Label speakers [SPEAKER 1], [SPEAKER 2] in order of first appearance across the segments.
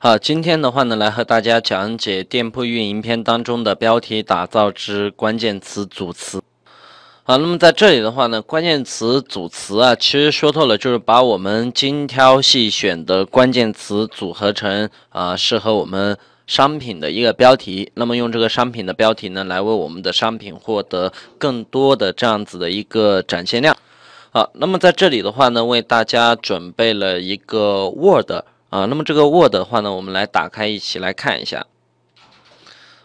[SPEAKER 1] 好，今天的话呢，来和大家讲解店铺运营篇当中的标题打造之关键词组词。好，那么在这里的话呢，关键词组词啊，其实说透了就是把我们精挑细选的关键词组合成啊适合我们商品的一个标题。那么用这个商品的标题呢，来为我们的商品获得更多的这样子的一个展现量。好，那么在这里的话呢，为大家准备了一个 Word。啊，那么这个 Word 的话呢，我们来打开一起来看一下。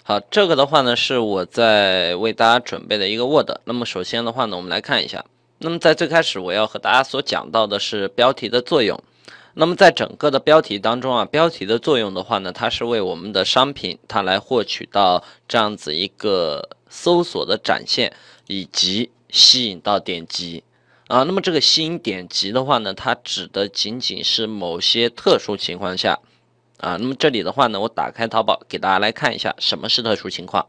[SPEAKER 1] 好，这个的话呢是我在为大家准备的一个 Word。那么首先的话呢，我们来看一下。那么在最开始我要和大家所讲到的是标题的作用。那么在整个的标题当中啊，标题的作用的话呢，它是为我们的商品它来获取到这样子一个搜索的展现，以及吸引到点击。啊，那么这个吸引点击的话呢，它指的仅仅是某些特殊情况下，啊，那么这里的话呢，我打开淘宝给大家来看一下什么是特殊情况。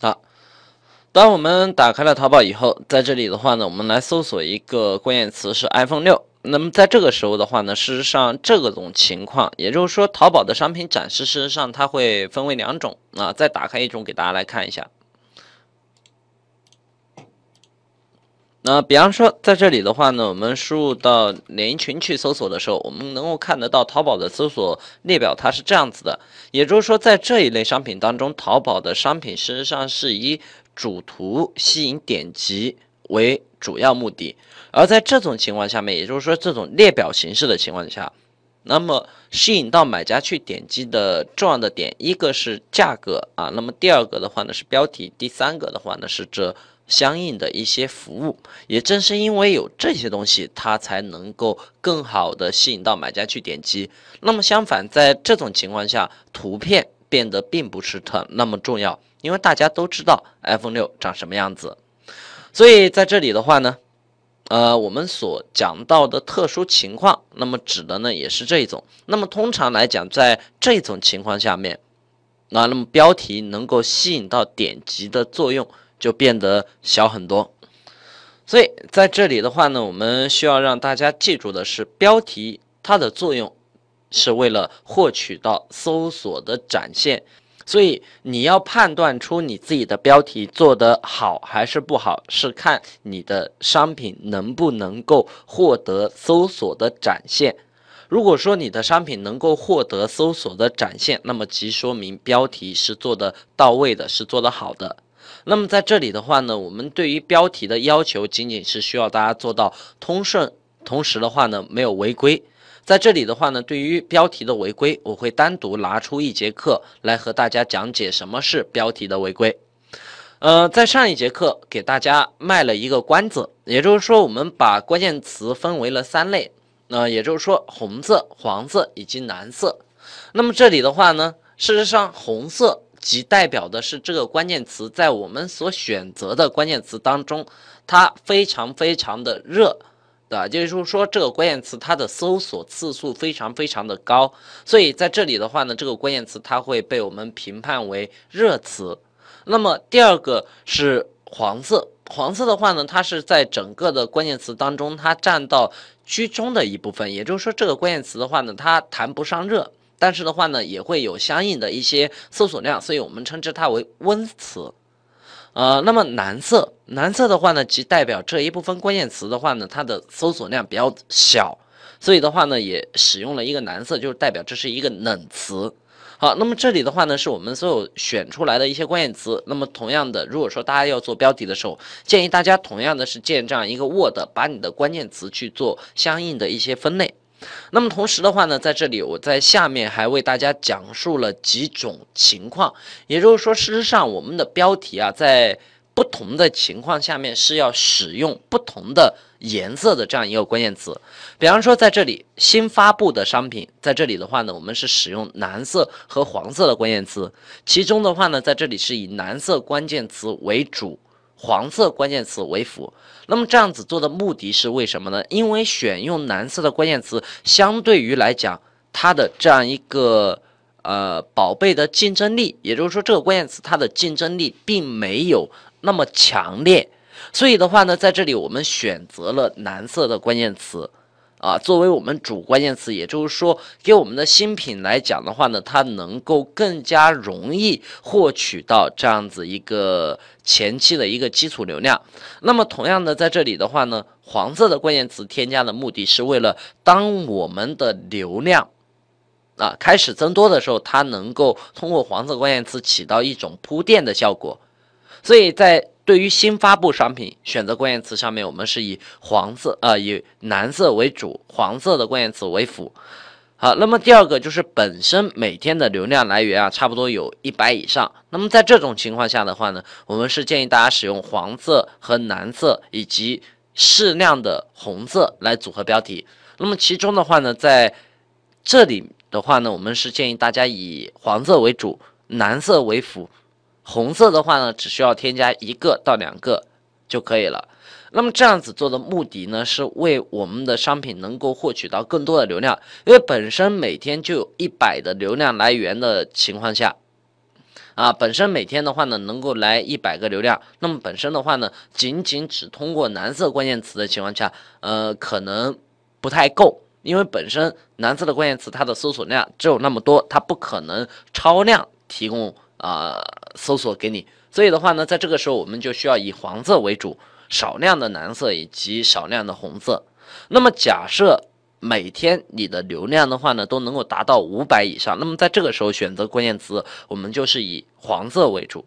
[SPEAKER 1] 好，当我们打开了淘宝以后，在这里的话呢，我们来搜索一个关键词是 iPhone 六。那么在这个时候的话呢，事实上这个种情况，也就是说淘宝的商品展示，事实上它会分为两种啊。再打开一种给大家来看一下。那比方说，在这里的话呢，我们输入到连衣裙去搜索的时候，我们能够看得到淘宝的搜索列表，它是这样子的。也就是说，在这一类商品当中，淘宝的商品事实上是以主图吸引点击为主要目的。而在这种情况下面，也就是说这种列表形式的情况下，那么吸引到买家去点击的重要的点，一个是价格啊，那么第二个的话呢是标题，第三个的话呢是这。相应的一些服务，也正是因为有这些东西，它才能够更好的吸引到买家去点击。那么相反，在这种情况下，图片变得并不是特那么重要，因为大家都知道 iPhone 六长什么样子。所以在这里的话呢，呃，我们所讲到的特殊情况，那么指的呢也是这一种。那么通常来讲，在这种情况下面，啊，那么标题能够吸引到点击的作用。就变得小很多，所以在这里的话呢，我们需要让大家记住的是，标题它的作用是为了获取到搜索的展现，所以你要判断出你自己的标题做得好还是不好，是看你的商品能不能够获得搜索的展现。如果说你的商品能够获得搜索的展现，那么即说明标题是做的到位的，是做得好的。那么在这里的话呢，我们对于标题的要求仅仅是需要大家做到通顺，同时的话呢没有违规。在这里的话呢，对于标题的违规，我会单独拿出一节课来和大家讲解什么是标题的违规。呃，在上一节课给大家卖了一个关子，也就是说我们把关键词分为了三类，那也就是说红色、黄色以及蓝色。那么这里的话呢，事实上红色。即代表的是这个关键词在我们所选择的关键词当中，它非常非常的热，对吧？就是说这个关键词它的搜索次数非常非常的高，所以在这里的话呢，这个关键词它会被我们评判为热词。那么第二个是黄色，黄色的话呢，它是在整个的关键词当中它占到居中的一部分，也就是说这个关键词的话呢，它谈不上热。但是的话呢，也会有相应的一些搜索量，所以我们称之它为温词。呃，那么蓝色，蓝色的话呢，即代表这一部分关键词的话呢，它的搜索量比较小，所以的话呢，也使用了一个蓝色，就是代表这是一个冷词。好，那么这里的话呢，是我们所有选出来的一些关键词。那么同样的，如果说大家要做标题的时候，建议大家同样的是建这样一个 Word，把你的关键词去做相应的一些分类。那么同时的话呢，在这里我在下面还为大家讲述了几种情况，也就是说，事实上我们的标题啊，在不同的情况下面是要使用不同的颜色的这样一个关键词。比方说，在这里新发布的商品，在这里的话呢，我们是使用蓝色和黄色的关键词，其中的话呢，在这里是以蓝色关键词为主。黄色关键词为辅，那么这样子做的目的是为什么呢？因为选用蓝色的关键词，相对于来讲，它的这样一个呃宝贝的竞争力，也就是说这个关键词它的竞争力并没有那么强烈，所以的话呢，在这里我们选择了蓝色的关键词。啊，作为我们主关键词，也就是说，给我们的新品来讲的话呢，它能够更加容易获取到这样子一个前期的一个基础流量。那么，同样的，在这里的话呢，黄色的关键词添加的目的是为了当我们的流量啊开始增多的时候，它能够通过黄色关键词起到一种铺垫的效果。所以在对于新发布商品选择关键词上面，我们是以黄色呃以蓝色为主，黄色的关键词为辅。好，那么第二个就是本身每天的流量来源啊，差不多有一百以上。那么在这种情况下的话呢，我们是建议大家使用黄色和蓝色以及适量的红色来组合标题。那么其中的话呢，在这里的话呢，我们是建议大家以黄色为主，蓝色为辅。红色的话呢，只需要添加一个到两个就可以了。那么这样子做的目的呢，是为我们的商品能够获取到更多的流量。因为本身每天就有一百的流量来源的情况下，啊，本身每天的话呢，能够来一百个流量。那么本身的话呢，仅仅只通过蓝色关键词的情况下，呃，可能不太够，因为本身蓝色的关键词它的搜索量只有那么多，它不可能超量提供。啊，搜索给你，所以的话呢，在这个时候我们就需要以黄色为主，少量的蓝色以及少量的红色。那么假设每天你的流量的话呢，都能够达到五百以上，那么在这个时候选择关键词，我们就是以黄色为主，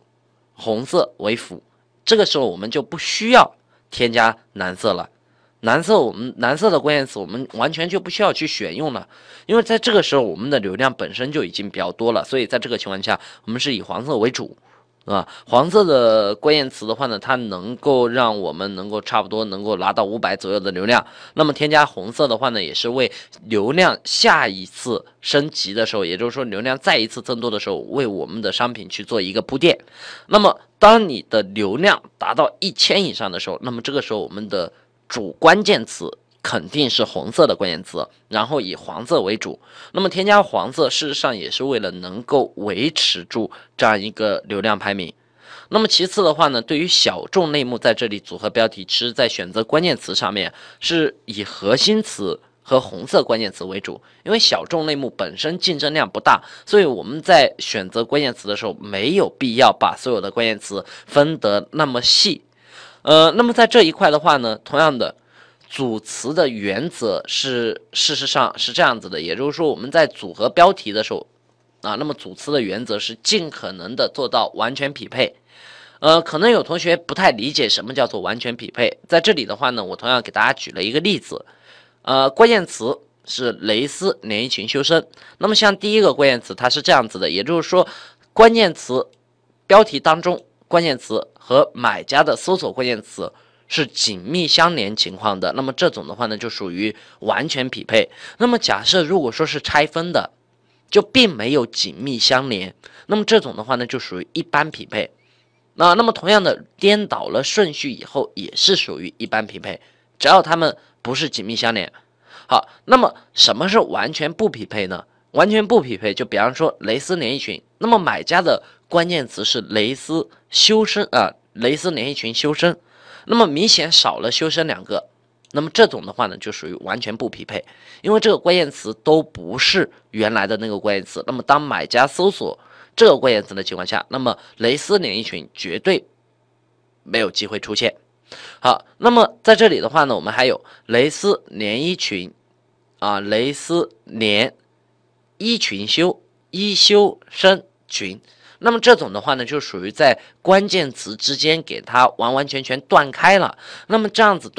[SPEAKER 1] 红色为辅。这个时候我们就不需要添加蓝色了。蓝色，我们蓝色的关键词，我们完全就不需要去选用了，因为在这个时候，我们的流量本身就已经比较多了，所以在这个情况下，我们是以黄色为主，啊，黄色的关键词的话呢，它能够让我们能够差不多能够拿到五百左右的流量，那么添加红色的话呢，也是为流量下一次升级的时候，也就是说流量再一次增多的时候，为我们的商品去做一个铺垫。那么当你的流量达到一千以上的时候，那么这个时候我们的主关键词肯定是红色的关键词，然后以黄色为主。那么添加黄色，事实上也是为了能够维持住这样一个流量排名。那么其次的话呢，对于小众类目，在这里组合标题，其实在选择关键词上面是以核心词和红色关键词为主。因为小众类目本身竞争量不大，所以我们在选择关键词的时候，没有必要把所有的关键词分得那么细。呃，那么在这一块的话呢，同样的组词的原则是，事实上是这样子的，也就是说我们在组合标题的时候，啊，那么组词的原则是尽可能的做到完全匹配。呃，可能有同学不太理解什么叫做完全匹配，在这里的话呢，我同样给大家举了一个例子，呃，关键词是蕾丝连衣裙修身，那么像第一个关键词它是这样子的，也就是说关键词标题当中。关键词和买家的搜索关键词是紧密相连情况的，那么这种的话呢，就属于完全匹配。那么假设如果说是拆分的，就并没有紧密相连，那么这种的话呢，就属于一般匹配。那那么同样的，颠倒了顺序以后，也是属于一般匹配，只要它们不是紧密相连。好，那么什么是完全不匹配呢？完全不匹配，就比方说蕾丝连衣裙，那么买家的关键词是蕾丝修身啊，蕾丝连衣裙修身，那么明显少了修身两个，那么这种的话呢，就属于完全不匹配，因为这个关键词都不是原来的那个关键词，那么当买家搜索这个关键词的情况下，那么蕾丝连衣裙绝对没有机会出现。好，那么在这里的话呢，我们还有蕾丝连衣裙啊，蕾丝连。衣裙修衣修身裙，那么这种的话呢，就属于在关键词之间给它完完全全断开了。那么这样子。